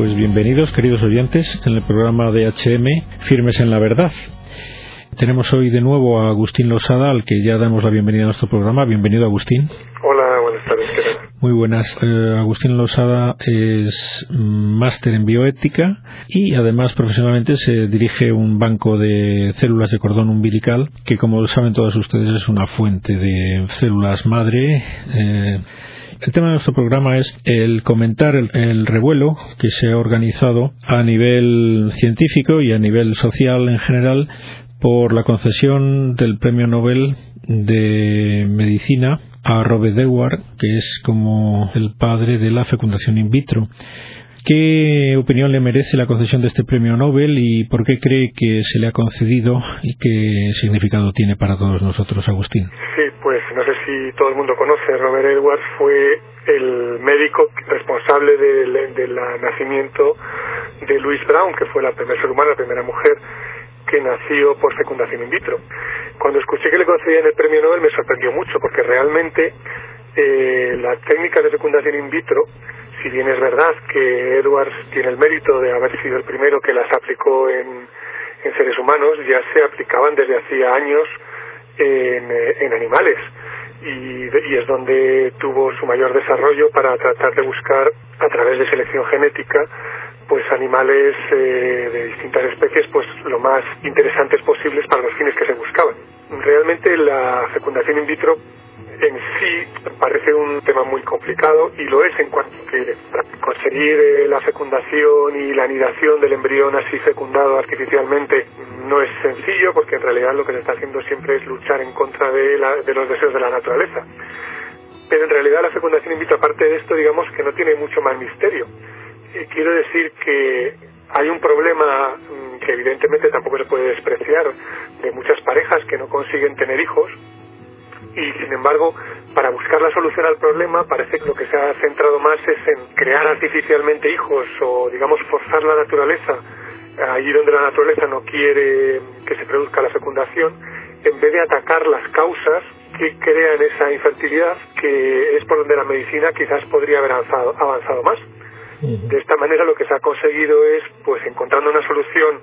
Pues bienvenidos, queridos oyentes, en el programa de HM Firmes en la Verdad. Tenemos hoy de nuevo a Agustín Losada, al que ya damos la bienvenida a nuestro programa. Bienvenido, Agustín. Hola, buenas tardes. ¿qué tal? Muy buenas. Eh, Agustín Losada es máster en bioética y además profesionalmente se dirige un banco de células de cordón umbilical que, como saben todos ustedes, es una fuente de células madre. Eh, el tema de nuestro programa es el comentar el, revuelo que se ha organizado a nivel científico y a nivel social en general por la concesión del Premio Nobel de Medicina a Robert Dewar, que es como el padre de la fecundación in vitro. ¿Qué opinión le merece la concesión de este premio Nobel y por qué cree que se le ha concedido y qué significado tiene para todos nosotros, Agustín? Sí, pues no sé si todo el mundo conoce, Robert Edwards fue el médico responsable del, nacimiento de Louise Brown, que fue la primera ser humana, la primera mujer que nació por fecundación in vitro. Cuando escuché que le concedían el premio Nobel me sorprendió mucho porque realmente eh, las técnicas de fecundación in vitro si bien es verdad que Edwards tiene el mérito de haber sido el primero que las aplicó en, seres humanos, ya se aplicaban desde hacía años en, eh, animales. Y, es donde tuvo su mayor desarrollo para tratar de buscar a través de selección genética pues animales eh, de distintas especies pues lo más interesantes posibles para los fines que se buscaban. Realmente la fecundación in vitro en sí parece un tema muy complicado y lo es en cuanto que conseguir eh, la fecundación y la anidación del embrión así fecundado artificialmente no es sencillo porque en realidad lo que se está haciendo siempre es luchar en contra de, de los deseos de la naturaleza. Pero en realidad la fecundación in vitro, aparte de esto, digamos que no tiene mucho más misterio. Eh, quiero decir que hay un problema mm, que evidentemente tampoco se puede despreciar de muchas parejas que no consiguen tener hijos y sin embargo para buscar la solución al problema parece que lo que se ha centrado más es en crear artificialmente hijos o digamos forzar la naturaleza allí donde la naturaleza no quiere que se produzca la fecundación en vez de atacar las causas que crean esa infertilidad que es por donde la medicina quizás podría haber avanzado, avanzado más. De esta manera lo que se ha conseguido es pues encontrando una solución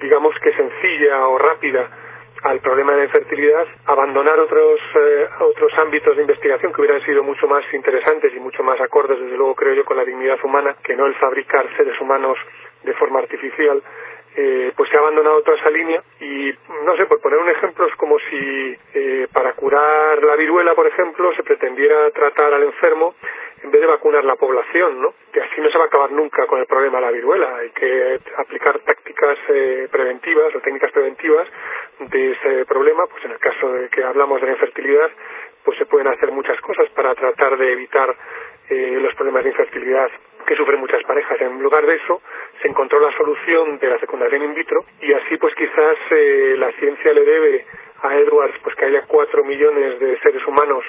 digamos que sencilla o rápida al problema de la infertilidad, abandonar otros, eh, otros ámbitos de investigación que hubieran sido mucho más interesantes y mucho más acordes, desde luego creo yo, con la dignidad humana, que no el fabricar seres humanos de forma artificial, eh, pues se ha abandonado toda esa línea y no sé, por poner un ejemplo es como si eh, para curar la viruela, por ejemplo, se pretendiera tratar al enfermo en vez de vacunar la población, ¿no? Que así no se va a acabar nunca con el problema de la viruela. Hay que aplicar tácticas eh, preventivas o técnicas preventivas de ese problema. Pues en el caso de que hablamos de la infertilidad, pues se pueden hacer muchas cosas para tratar de evitar eh, los problemas de infertilidad que sufren muchas parejas. En lugar de eso, se encontró la solución de la fecundación in vitro y así pues quizás eh, la ciencia le debe a Edwards pues que haya cuatro millones de seres humanos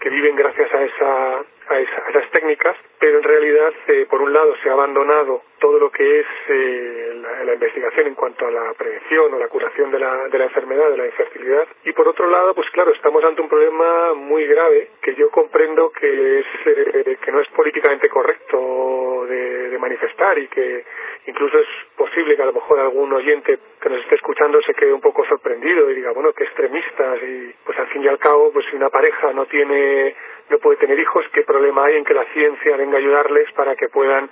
que viven gracias a, esa, a, esas técnicas, pero en realidad, eh, por un lado, se ha abandonado todo lo que es eh, la, investigación en cuanto a la prevención o la curación de la, de la enfermedad, de la infertilidad, y por otro lado, pues claro, estamos ante un problema muy grave que yo comprendo que, es, eh, que no es políticamente correcto de manifestar y que incluso es posible que a lo mejor algún oyente que nos esté escuchando se quede un poco sorprendido y diga, bueno, qué extremistas y pues al fin y al cabo, pues si una pareja no tiene no puede tener hijos, qué problema hay en que la ciencia venga a ayudarles para que puedan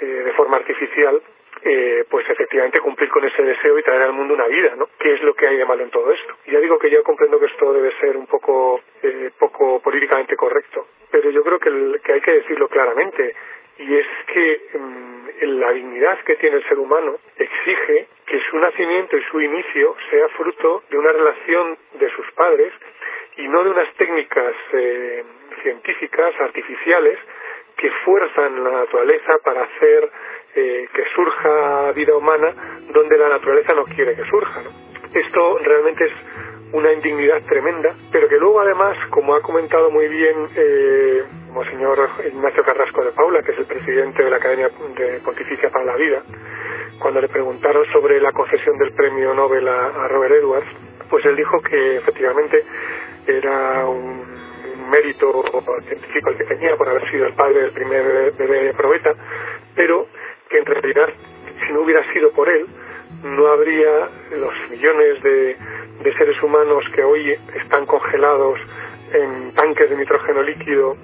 eh, de forma artificial eh, pues efectivamente cumplir con ese deseo y traer al mundo una vida, ¿no? ¿Qué es lo que hay de malo en todo esto? Y ya digo que yo comprendo que esto debe ser un poco, eh, poco políticamente correcto, pero yo creo que, que hay que decirlo claramente y es que mm, la dignidad que tiene el ser humano exige que su nacimiento y su inicio sea fruto de una relación de sus padres y no de unas técnicas eh, científicas artificiales que fuerzan la naturaleza para hacer eh, que surja vida humana donde la naturaleza no quiere que surja. Esto realmente es una indignidad tremenda, pero que luego además, como ha comentado muy bien eh, señor Ignacio Carrasco de Paula, que es el presidente de la Academia de Pontificia para la Vida, cuando le preguntaron sobre la concesión del premio Nobel a, Robert Edwards, pues él dijo que efectivamente era un mérito científico el que tenía por haber sido el padre del primer bebé probeta, pero que en realidad si no hubiera sido por él, no habría los millones de, de seres humanos que hoy están congelados en tanques de nitrógeno líquido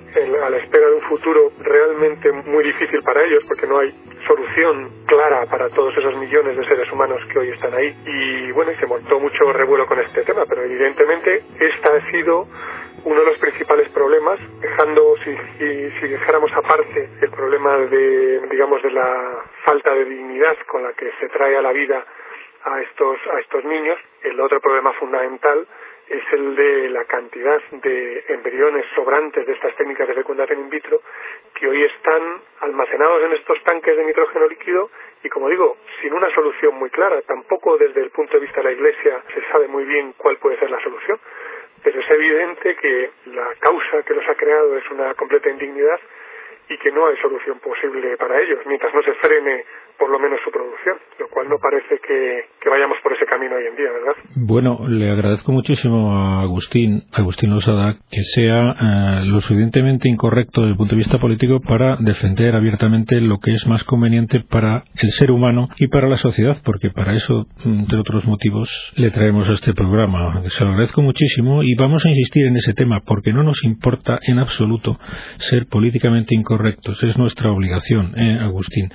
a la espera de un futuro realmente muy difícil para ellos porque no hay solución clara para todos esos millones de seres humanos que hoy están ahí. Y bueno, y se montó mucho revuelo con este tema, pero evidentemente esta ha sido uno de los principales problemas, dejando, si, si, dejáramos aparte el problema de, digamos, de la falta de dignidad con la que se trae a la vida a estos, a estos niños, el otro problema fundamental es el de la cantidad de embriones sobrantes de estas técnicas de fecundación in vitro que hoy están almacenados en estos tanques de nitrógeno líquido y como digo, sin una solución muy clara, tampoco desde el punto de vista de la Iglesia se sabe muy bien cuál puede ser la solución, pero es evidente que la causa que los ha creado es una completa indignidad y que no hay solución posible para ellos. Mientras no se frene por lo menos su producción, lo cual no parece que, vayamos por ese camino hoy en día, ¿verdad? Bueno, le agradezco muchísimo a Agustín, Agustín Osada, que sea eh, lo suficientemente incorrecto desde el punto de vista político para defender abiertamente lo que es más conveniente para el ser humano y para la sociedad, porque para eso, entre otros motivos, le traemos a este programa. Se lo agradezco muchísimo y vamos a insistir en ese tema, porque no nos importa en absoluto ser políticamente incorrectos, es nuestra obligación, ¿eh, Agustín.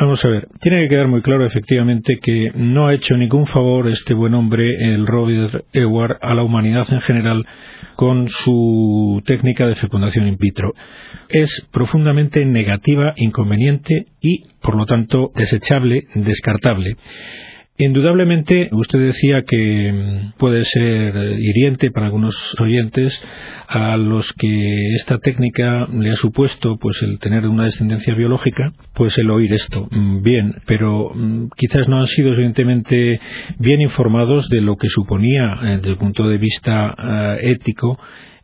Vamos a ver, tiene que quedar muy claro efectivamente que no ha hecho ningún favor este buen hombre, el Robert Ewart, a la humanidad en general con su técnica de fecundación in vitro. Es profundamente negativa, inconveniente y, por lo tanto, desechable, descartable. Indudablemente, usted decía que mm, puede ser hiriente para algunos oyentes a los que esta técnica le ha supuesto pues el tener una descendencia biológica, pues el oír esto. Mm, bien, pero mm, quizás no han sido evidentemente bien informados de lo que suponía eh, desde el punto de vista eh, ético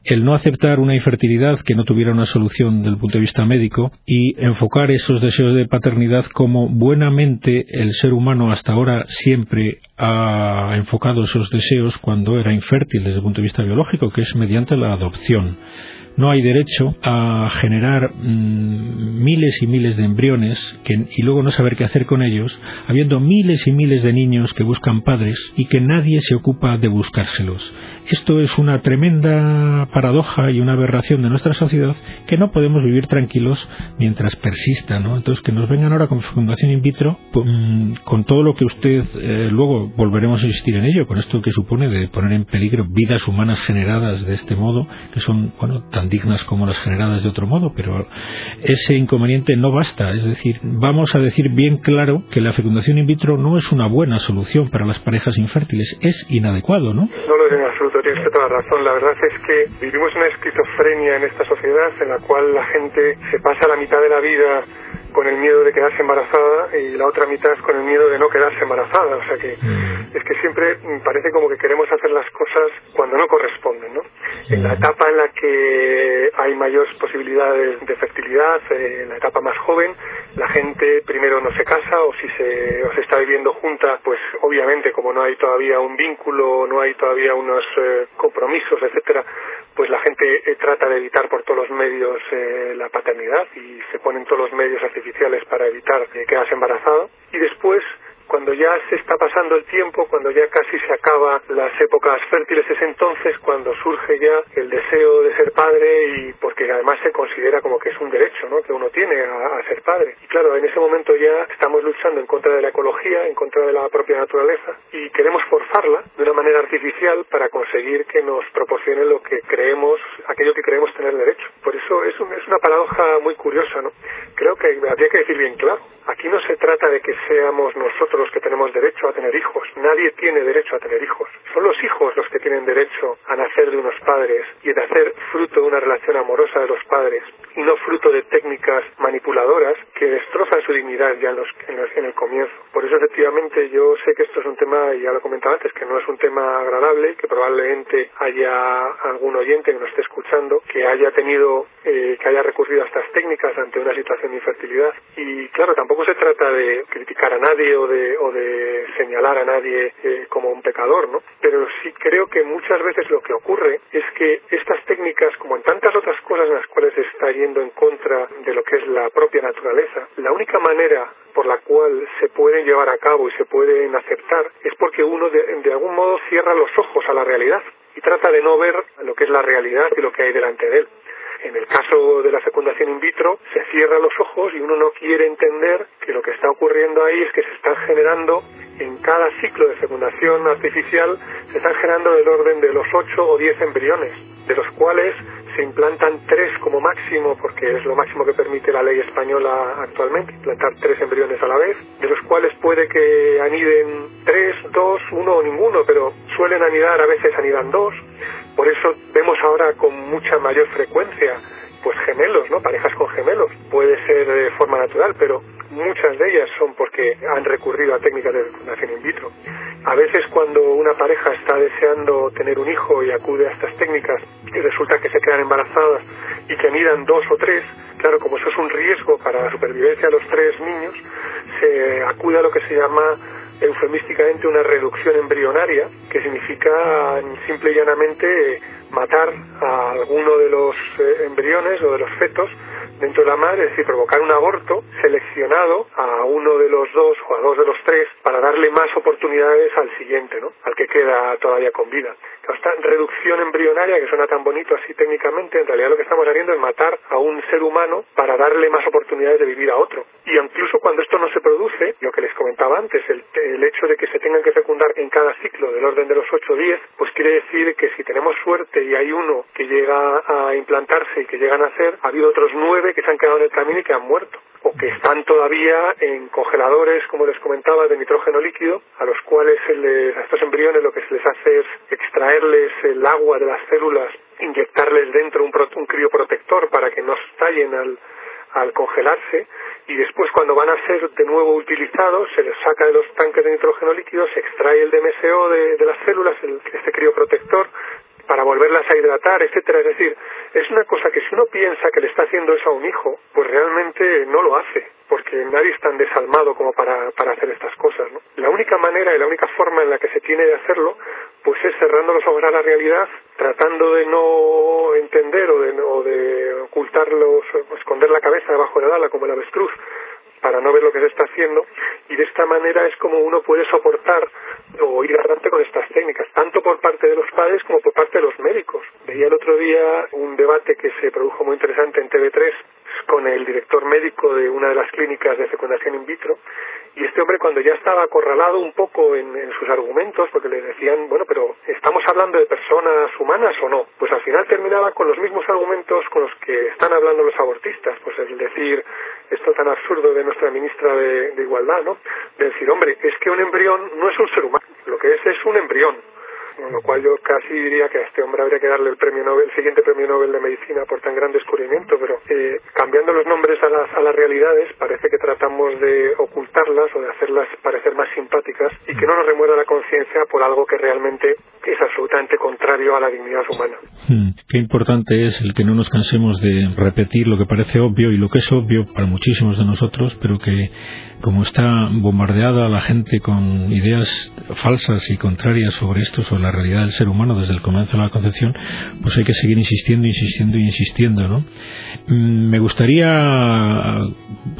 el no aceptar una infertilidad que no tuviera una solución desde el punto de vista médico y enfocar esos deseos de paternidad como buenamente el ser humano hasta ahora siempre ha enfocado esos deseos cuando era infértil desde el punto de vista biológico, que es mediante la adopción no hay derecho a generar mm, miles y miles de embriones y luego no saber qué hacer con ellos, habiendo miles y miles de niños que buscan padres y que nadie se ocupa de buscárselos. Esto es una tremenda paradoja y una aberración de nuestra sociedad que no podemos vivir tranquilos mientras persista, ¿no? Entonces que nos vengan ahora con fecundación in vitro, mm, con todo lo que usted eh, luego volveremos a insistir en ello, con esto que supone de poner en peligro vidas humanas generadas de este modo, que son bueno tan dignas como las generadas de otro modo, pero ese inconveniente no basta. Es decir, vamos a decir bien claro que la fecundación in vitro no es una buena solución para las parejas infértiles, es inadecuado, ¿no? No lo es en absoluto, tienes toda la razón. La verdad es que vivimos una esquizofrenia en esta sociedad en la cual la gente se pasa la mitad de la vida con el miedo de quedarse embarazada y la otra mitad con el miedo de no quedarse embarazada. O sea que mm. Es que siempre parece como que queremos hacer las cosas cuando no corresponden, ¿no? En la etapa en la que hay mayores posibilidades de fertilidad, eh, en la etapa más joven, la gente primero no se casa o si se, o se está viviendo junta, pues obviamente como no hay todavía un vínculo, no hay todavía unos eh, compromisos, etcétera, pues la gente eh, trata de evitar por todos los medios la paternidad y se ponen todos los medios artificiales para evitar que quedas embarazado y después ya se está pasando el tiempo, cuando ya casi se acaba las épocas fértiles, es entonces cuando surge ya el deseo de ser padre y porque además se considera como que es un derecho ¿no? que uno tiene a, ser padre. Y claro, en ese momento ya estamos luchando en contra de la ecología, en contra de la propia naturaleza y queremos forzarla de una manera artificial para conseguir que nos proporcione lo que creemos, aquello que creemos tener derecho. Por eso es, es una paradoja muy curiosa, ¿no? Creo que habría que decir bien claro, aquí no se trata de que seamos nosotros los que tenemos derecho a tener hijos. Nadie tiene derecho a tener hijos. Son los hijos los que tienen derecho a nacer de unos padres y de hacer fruto de una relación amorosa de los padres y no fruto de técnicas manipuladoras que destrozan su dignidad ya en, los, en, el comienzo. Por eso efectivamente yo sé que esto es un tema, y ya lo comentaba antes, que no es un tema agradable, que probablemente haya algún oyente que nos esté escuchando que haya tenido, eh, que haya recurrido a estas técnicas ante una situación de infertilidad. Y claro, tampoco se trata de criticar a nadie o de, o de señalar a nadie eh, como un pecador, ¿no? Pero sí creo que muchas veces lo que ocurre es que estas técnicas, como en tantas otras cosas en las cuales se está yendo en contra de lo que es la propia naturaleza, la única manera por la cual se pueden llevar a cabo y se pueden aceptar es porque uno de, de algún modo cierra los ojos a la realidad y trata de no ver lo que es la realidad y lo que hay delante de él. En el caso de la fecundación in vitro, se cierran los ojos y uno no quiere entender que lo que está ocurriendo ahí es que se están generando, en cada ciclo de fecundación artificial, se están generando del orden de los 8 o 10 embriones, de los cuales se implantan tres como máximo, porque es lo máximo que permite la ley española actualmente, implantar tres embriones a la vez, de los cuales puede que aniden tres, dos, uno o ninguno, pero suelen anidar, a veces anidan dos, por eso vemos ahora con mucha mayor frecuencia pues gemelos, ¿no? Parejas con gemelos. Puede ser de forma natural, pero muchas de ellas son porque han recurrido a técnicas de fecundación in vitro. A veces cuando una pareja está deseando tener un hijo y acude a estas técnicas y resulta que se quedan embarazadas y que anidan dos o tres, claro, como eso es un riesgo para la supervivencia de los tres niños, se acude a lo que se llama eufemísticamente una reducción embrionaria, que significa simple y llanamente matar a alguno de los eh, embriones o de los fetos dentro de la madre, es decir, provocar un aborto seleccionado a uno de los dos o a dos de los tres para darle más oportunidades al siguiente, ¿no? Al que queda todavía con vida. Esta reducción embrionaria, que suena tan bonito así técnicamente, en realidad lo que estamos haciendo es matar a un ser humano para darle más oportunidades de vivir a otro. Y incluso cuando esto no se produce, lo que les comentaba antes, el, el hecho de que se tengan que fecundar en cada ciclo del orden de los 8 o 10, pues quiere decir que si tenemos suerte y hay uno que llega a implantarse y que llegan a nacer, ha habido otros nueve que se han quedado en el camino y que han muerto o que están todavía en congeladores, como les comentaba, de nitrógeno líquido, a los cuales a estos embriones lo que se les hace es extraerles el agua de las células, inyectarles dentro un, un crioprotector para que no estallen al, al congelarse y después cuando van a ser de nuevo utilizados se les saca de los tanques de nitrógeno líquido, se extrae el DMSO de, de las células, el, este crioprotector, para volverlas a hidratar, etcétera. Es decir, es una cosa que si uno piensa que le está haciendo eso a un hijo, pues realmente no lo hace, porque nadie es tan desalmado como para, para hacer estas cosas. ¿no? La única manera y la única forma en la que se tiene de hacerlo, pues es cerrando los ojos a la realidad, tratando de no entender o de, o de ocultarlos, esconder la cabeza debajo de la ala como el avestruz, para no ver lo que se está haciendo y de esta manera es como uno puede soportar o ir adelante con estas técnicas, tanto por parte de los padres como por parte de los médicos. Veía el otro día un debate que se produjo muy interesante en TV3 con el director médico de una de las clínicas de fecundación in vitro y este hombre cuando ya estaba acorralado un poco en, sus argumentos porque le decían bueno pero estamos hablando de personas humanas o no pues al final terminaba con los mismos argumentos con los que están hablando los abortistas pues el decir esto tan absurdo de nuestra ministra de, de igualdad no de decir hombre es que un embrión no es un ser humano lo que es es un embrión con lo cual yo casi diría que a este hombre habría que darle el premio Nobel, el siguiente premio Nobel de medicina por tan gran descubrimiento, pero eh, cambiando los nombres a las, a las realidades parece que tratamos de ocultarlas o de hacerlas parecer más simpáticas y que no nos remuera la conciencia por algo que realmente es absolutamente contrario a la dignidad humana. Hmm, qué importante es el que no nos cansemos de repetir lo que parece obvio y lo que es obvio para muchísimos de nosotros, pero que como está bombardeada la gente con ideas falsas y contrarias sobre esto, sobre la realidad del ser humano desde el comienzo de la concepción, pues hay que seguir insistiendo, insistiendo y insistiendo, ¿no? Mm, me gustaría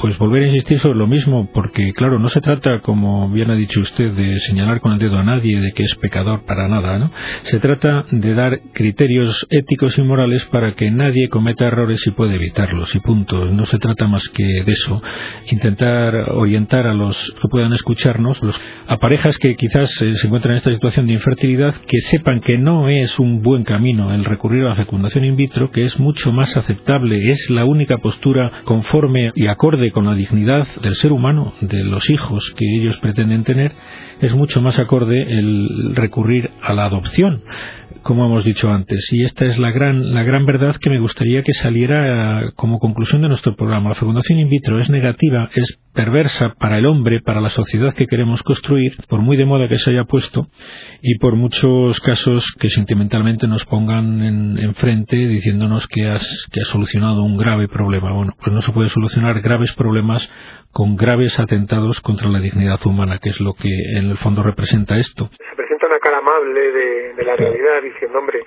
pues volver a insistir sobre lo mismo, porque claro, no se trata, como bien ha dicho usted, de señalar con el dedo a nadie de que es pecador para nada, ¿no? Se trata de dar criterios éticos y morales para que nadie cometa errores y pueda evitarlos, y punto. No se trata más que de eso, intentar orientar a los que puedan escucharnos, a parejas que quizás eh, se encuentran en esta situación de infertilidad, que sepan que no es un buen camino el recurrir a la fecundación in vitro, que es mucho más aceptable, es la única postura conforme y acorde con la dignidad del ser humano, de los hijos que ellos pretenden tener, es mucho más acorde el recurrir a la adopción como hemos dicho antes. Y esta es la gran, la gran verdad que me gustaría que saliera como conclusión de nuestro programa. La fecundación in vitro es negativa, es perversa para el hombre, para la sociedad que queremos construir, por muy de moda que se haya puesto y por muchos casos que sentimentalmente nos pongan enfrente diciéndonos que has, que has solucionado un grave problema. Bueno, pues no se puede solucionar graves problemas con graves atentados contra la dignidad humana, que es lo que en el fondo representa esto. Se presenta una cara amable de, de la realidad diciendo, hombre,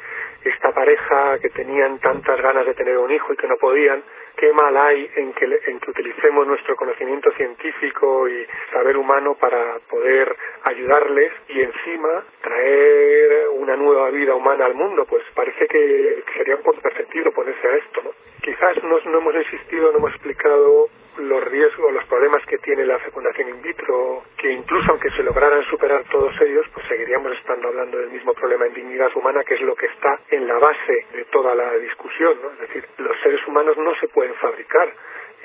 esta pareja que tenían tantas ganas de tener un hijo y que no podían, qué mal hay en que, utilicemos nuestro conocimiento científico y saber humano para poder ayudarles y encima traer una nueva vida humana al mundo, pues parece que sería por perfectible ponerse a esto, ¿no? Quizás no, no hemos insistido, no hemos explicado los riesgos, los problemas que tiene la fecundación in vitro, que incluso aunque se lograran superar todos ellos, pues seguiríamos estando hablando del mismo problema en dignidad humana, que es lo que está en la base de toda la discusión. ¿no? Es decir, los seres humanos no se pueden fabricar,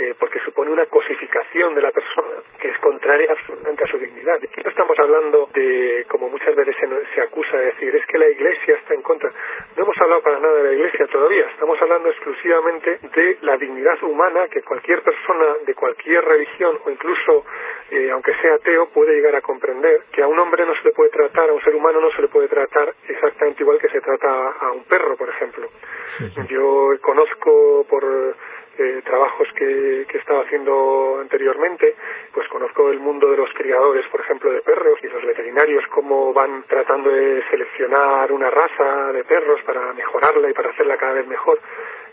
eh, porque supone una cosificación de la persona que es contraria absolutamente a su dignidad. Aquí no estamos hablando de, como muchas veces se, se, acusa de decir, es que la Iglesia está en contra. No hemos hablado para nada de la Iglesia todavía, estamos hablando exclusivamente de la dignidad humana que cualquier persona de cualquier religión o incluso, eh, aunque sea ateo, puede llegar a comprender que a un hombre no se le puede tratar, a un ser humano no se le puede tratar exactamente igual que se trata a un perro, por ejemplo. Yo conozco por eh, trabajos que, que estaba haciendo anteriormente, pues conozco el mundo de los criadores, por ejemplo, de perros y los veterinarios, cómo van tratando de seleccionar una raza de perros para mejorarla y para hacerla cada vez mejor.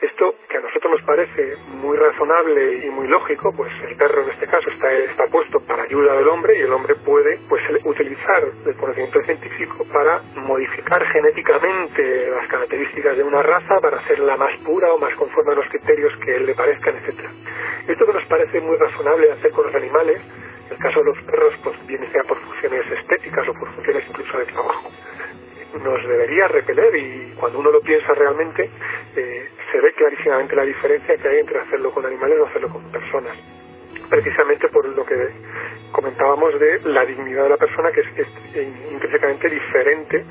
Esto, que a nosotros nos parece muy razonable y muy lógico, pues el perro en este caso está, está puesto ayuda del hombre y el hombre puede pues utilizar el conocimiento científico para modificar genéticamente las características de una raza para hacerla más pura o más conforme a los criterios que él le parezcan, etcétera. Esto que nos parece muy razonable hacer con los animales, en el caso de los perros, pues bien sea por funciones estéticas o por funciones incluso de trabajo nos debería repeler y cuando uno lo piensa realmente eh, se ve clarísimamente la diferencia que hay entre hacerlo con animales o hacerlo con personas precisamente por lo que comentábamos de la dignidad de la persona que es, es intrínsecamente diferente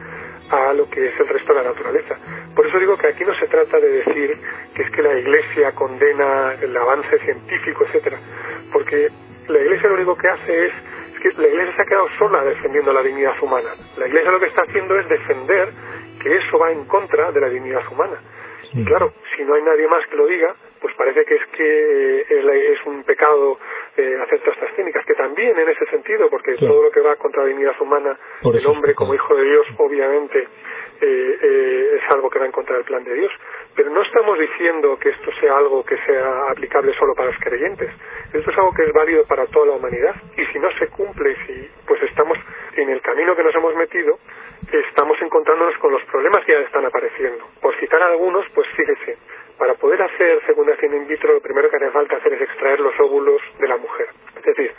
a lo que es el resto de la naturaleza. Por eso digo que aquí no se trata de decir que es que la Iglesia condena el avance científico, etcétera, porque la Iglesia lo único que hace es que la Iglesia se ha quedado sola defendiendo la dignidad humana. La Iglesia lo que está haciendo es defender que eso va en contra de la dignidad humana. Y claro, si no hay nadie más que lo diga, pues parece que es que es un pecado eh, hacer todas estas técnicas, que también en ese sentido, porque todo lo que va contra la dignidad humana, el hombre como hijo de Dios, obviamente eh, eh, es algo que va en contra del plan de Dios. Pero no estamos diciendo que esto sea algo que sea aplicable solo para los creyentes. Esto es algo que es válido para toda la humanidad. Y si no se cumple, si pues estamos en el camino que nos hemos metido, estamos encontrándonos con los problemas que ya están apareciendo. Por citar algunos, pues fíjese, para poder hacer fecundación in vitro, lo primero que hace falta hacer es extraer los óvulos de la mujer. Es decir,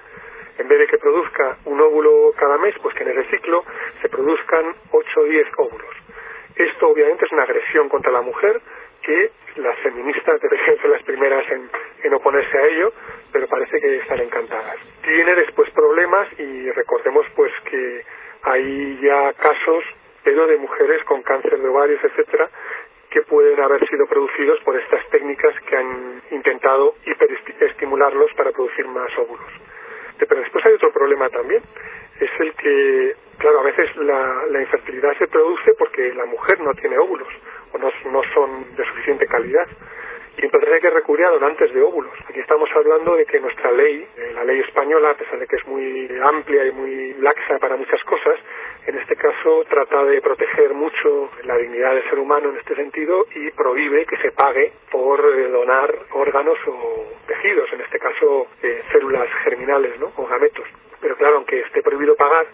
en vez de que produzca un óvulo cada mes, pues que en ese ciclo se produzcan 8 o 10 óvulos. Esto obviamente es una agresión contra la mujer que las feministas deberían ser las primeras en, oponerse a ello, pero parece que están encantadas. Tiene después problemas y recordemos pues que hay ya casos, pero de mujeres con cáncer de ovarios, etcétera, que pueden haber sido producidos por estas técnicas que han intentado hiperestimularlos para producir más óvulos. Pero después hay otro problema también, es el que, claro, a veces la, la infertilidad se produce porque la mujer no tiene óvulos o no, no son de suficiente calidad y entonces hay que recurrir a de óvulos. Aquí estamos hablando de que nuestra ley, eh, la ley española, a pesar de que es muy amplia y muy laxa para muchas cosas, en este caso trata de proteger mucho la dignidad del ser humano en este sentido y prohíbe que se pague por eh, donar órganos o tejidos, en este caso eh, células germinales o gametos. Pero claro, aunque esté prohibido pagar,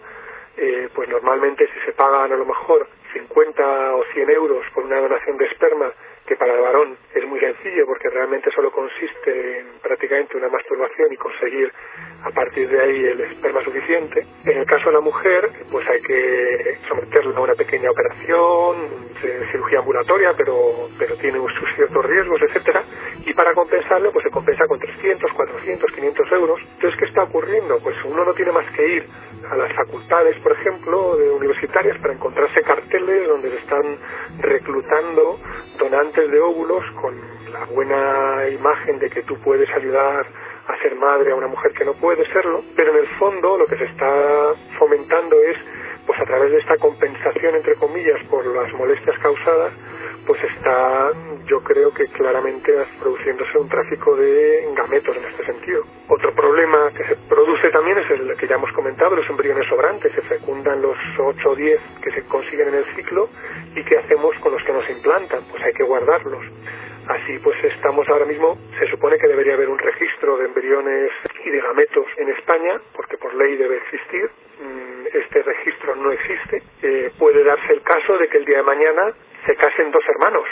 pues normalmente si se pagan a lo mejor 50 o 100 euros por una donación de esperma que para el varón sencillo porque realmente solo consiste en prácticamente una masturbación y conseguir a partir de ahí el esperma suficiente. En el caso de la mujer, pues hay que someterla a una pequeña operación, cirugía ambulatoria, pero, pero tiene sus ciertos riesgos, etcétera, y para compensarlo, pues se compensa con 300, 400, 500 euros. Entonces, ¿qué está ocurriendo? Pues uno no tiene más que ir a las facultades, por ejemplo, de universitarias para encontrarse carteles donde se están reclutando donantes de óvulos con la buena imagen de que tú puedes ayudar a ser madre a una mujer que no puede serlo, pero en el fondo lo que se está fomentando es pues a través de esta compensación entre comillas por las molestias causadas pues está yo creo que claramente produciéndose un tráfico de gametos en este sentido. Otro problema que se produce también es el que ya hemos comentado, los embriones sobrantes, se fecundan los 8 o 10 que se consiguen en el ciclo y qué hacemos con los que nos implantan, pues hay que guardarlos. Así pues estamos ahora mismo, se supone que debería haber un registro de embriones y de gametos en España, porque por ley debe existir. Este registro no existe. Eh, puede darse el caso de que el día de mañana se casen dos hermanos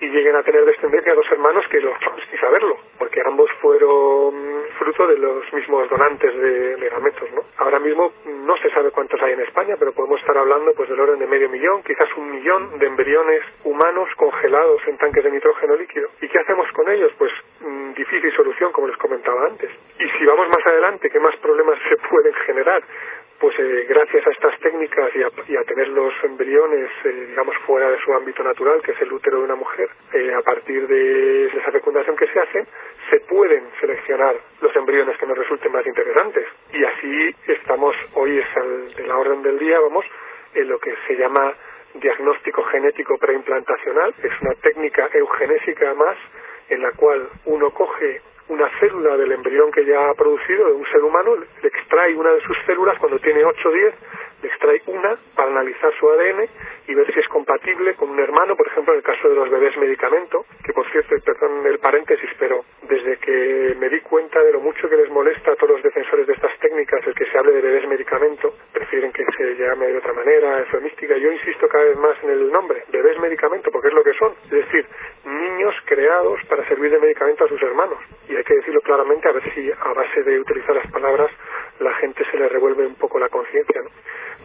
y lleguen a tener descendencia a dos hermanos que los sin saberlo, porque ambos fueron fruto de los mismos donantes de, gametos, ¿no? Ahora mismo no se sabe cuántos hay en España, pero podemos estar hablando pues del orden de medio millón, quizás un millón de embriones humanos congelados en tanques de nitrógeno líquido. ¿Y qué hacemos con ellos? Pues mm, difícil solución, como les comentaba antes. Y si vamos más adelante, ¿qué más problemas se pueden generar? Pues eh, gracias a estas técnicas y a, tener los embriones, eh, digamos, fuera de su ámbito natural, que es el útero de una mujer, eh, a partir de esa fecundación que se hace, se pueden seleccionar los embriones que nos resulten más interesantes. Y así estamos, hoy es al, de la orden del día, vamos, en lo que se llama diagnóstico genético preimplantacional. Es una técnica eugenésica más en la cual uno coge una célula del embrión que ya ha producido de un ser humano, le extrae una de sus células cuando tiene 8 o 10, extrae una para analizar su ADN y ver si es compatible con un hermano, por ejemplo en el caso de los bebés medicamento, que por cierto, perdón el paréntesis, pero desde que me di cuenta de lo mucho que les molesta a todos los defensores de estas técnicas el que se hable de bebés medicamento, prefieren que se llame de otra manera, enfermística, yo insisto cada vez más en el nombre, bebés medicamento, porque es lo que son, es decir, niños creados para servir de medicamento a sus hermanos. Y hay que decirlo claramente a ver si a base de utilizar las palabras la gente se le revuelve un poco la conciencia.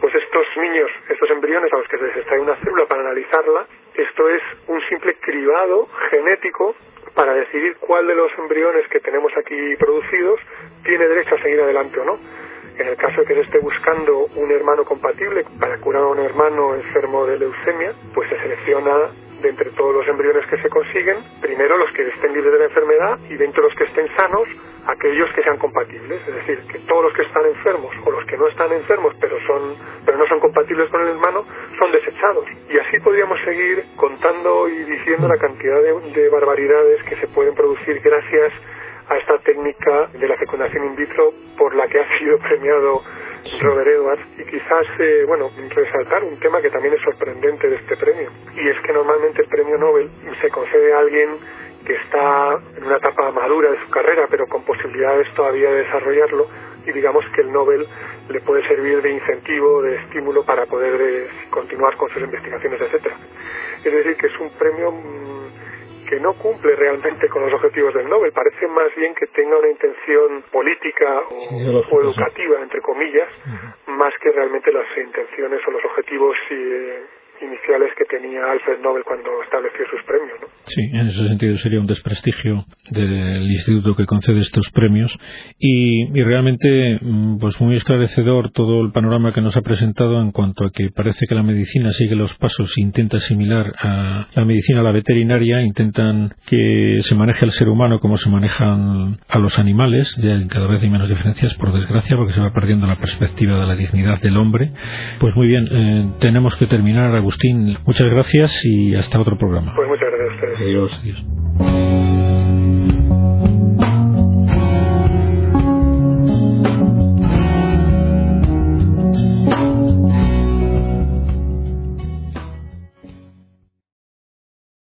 Pues estos niños, estos embriones a los que se les extrae una célula para analizarla, esto es un simple cribado genético para decidir cuál de los embriones que tenemos aquí producidos tiene derecho a seguir adelante o no. En el caso de que se esté buscando un hermano compatible para curar a un hermano enfermo de leucemia, pues se selecciona de entre todos los embriones que se consiguen, primero los que estén libres de la enfermedad y dentro de los que estén sanos, aquellos que sean compatibles, es decir, que todos los que están enfermos o los que no están enfermos pero son pero no son compatibles con el hermano son desechados. Y así podríamos seguir contando y diciendo la cantidad de barbaridades que se pueden producir gracias a esta técnica de la fecundación in vitro por la que ha sido premiado Robert Edwards y quizás, eh, bueno, resaltar un tema que también es sorprendente de este premio y es que normalmente el premio Nobel se concede a alguien que está en una etapa madura de su carrera pero con posibilidades todavía de desarrollarlo y digamos que el Nobel le puede servir de incentivo, de estímulo para poder eh, continuar con sus investigaciones, etcétera. Es decir, que es un premio mm, que no cumple realmente con los objetivos del Nobel. Parece más bien que tenga una intención política o, educativa, entre comillas, más que realmente las intenciones o los objetivos eh, iniciales que tenía Alfred Nobel cuando estableció sus premios. ¿no? Sí, en ese sentido sería un desprestigio del instituto que concede estos premios y, realmente mm, pues muy esclarecedor todo el panorama que nos ha presentado en cuanto a que parece que la medicina sigue los pasos e intenta asimilar a la medicina a la veterinaria, intentan que se maneje al ser humano como se manejan a los animales, ya cada vez hay menos diferencias por desgracia porque se va perdiendo la perspectiva de la dignidad del hombre. Pues muy bien, eh, tenemos que terminar Agustín, muchas gracias y hasta otro programa. Pues muchas gracias a ustedes. Adiós, adiós.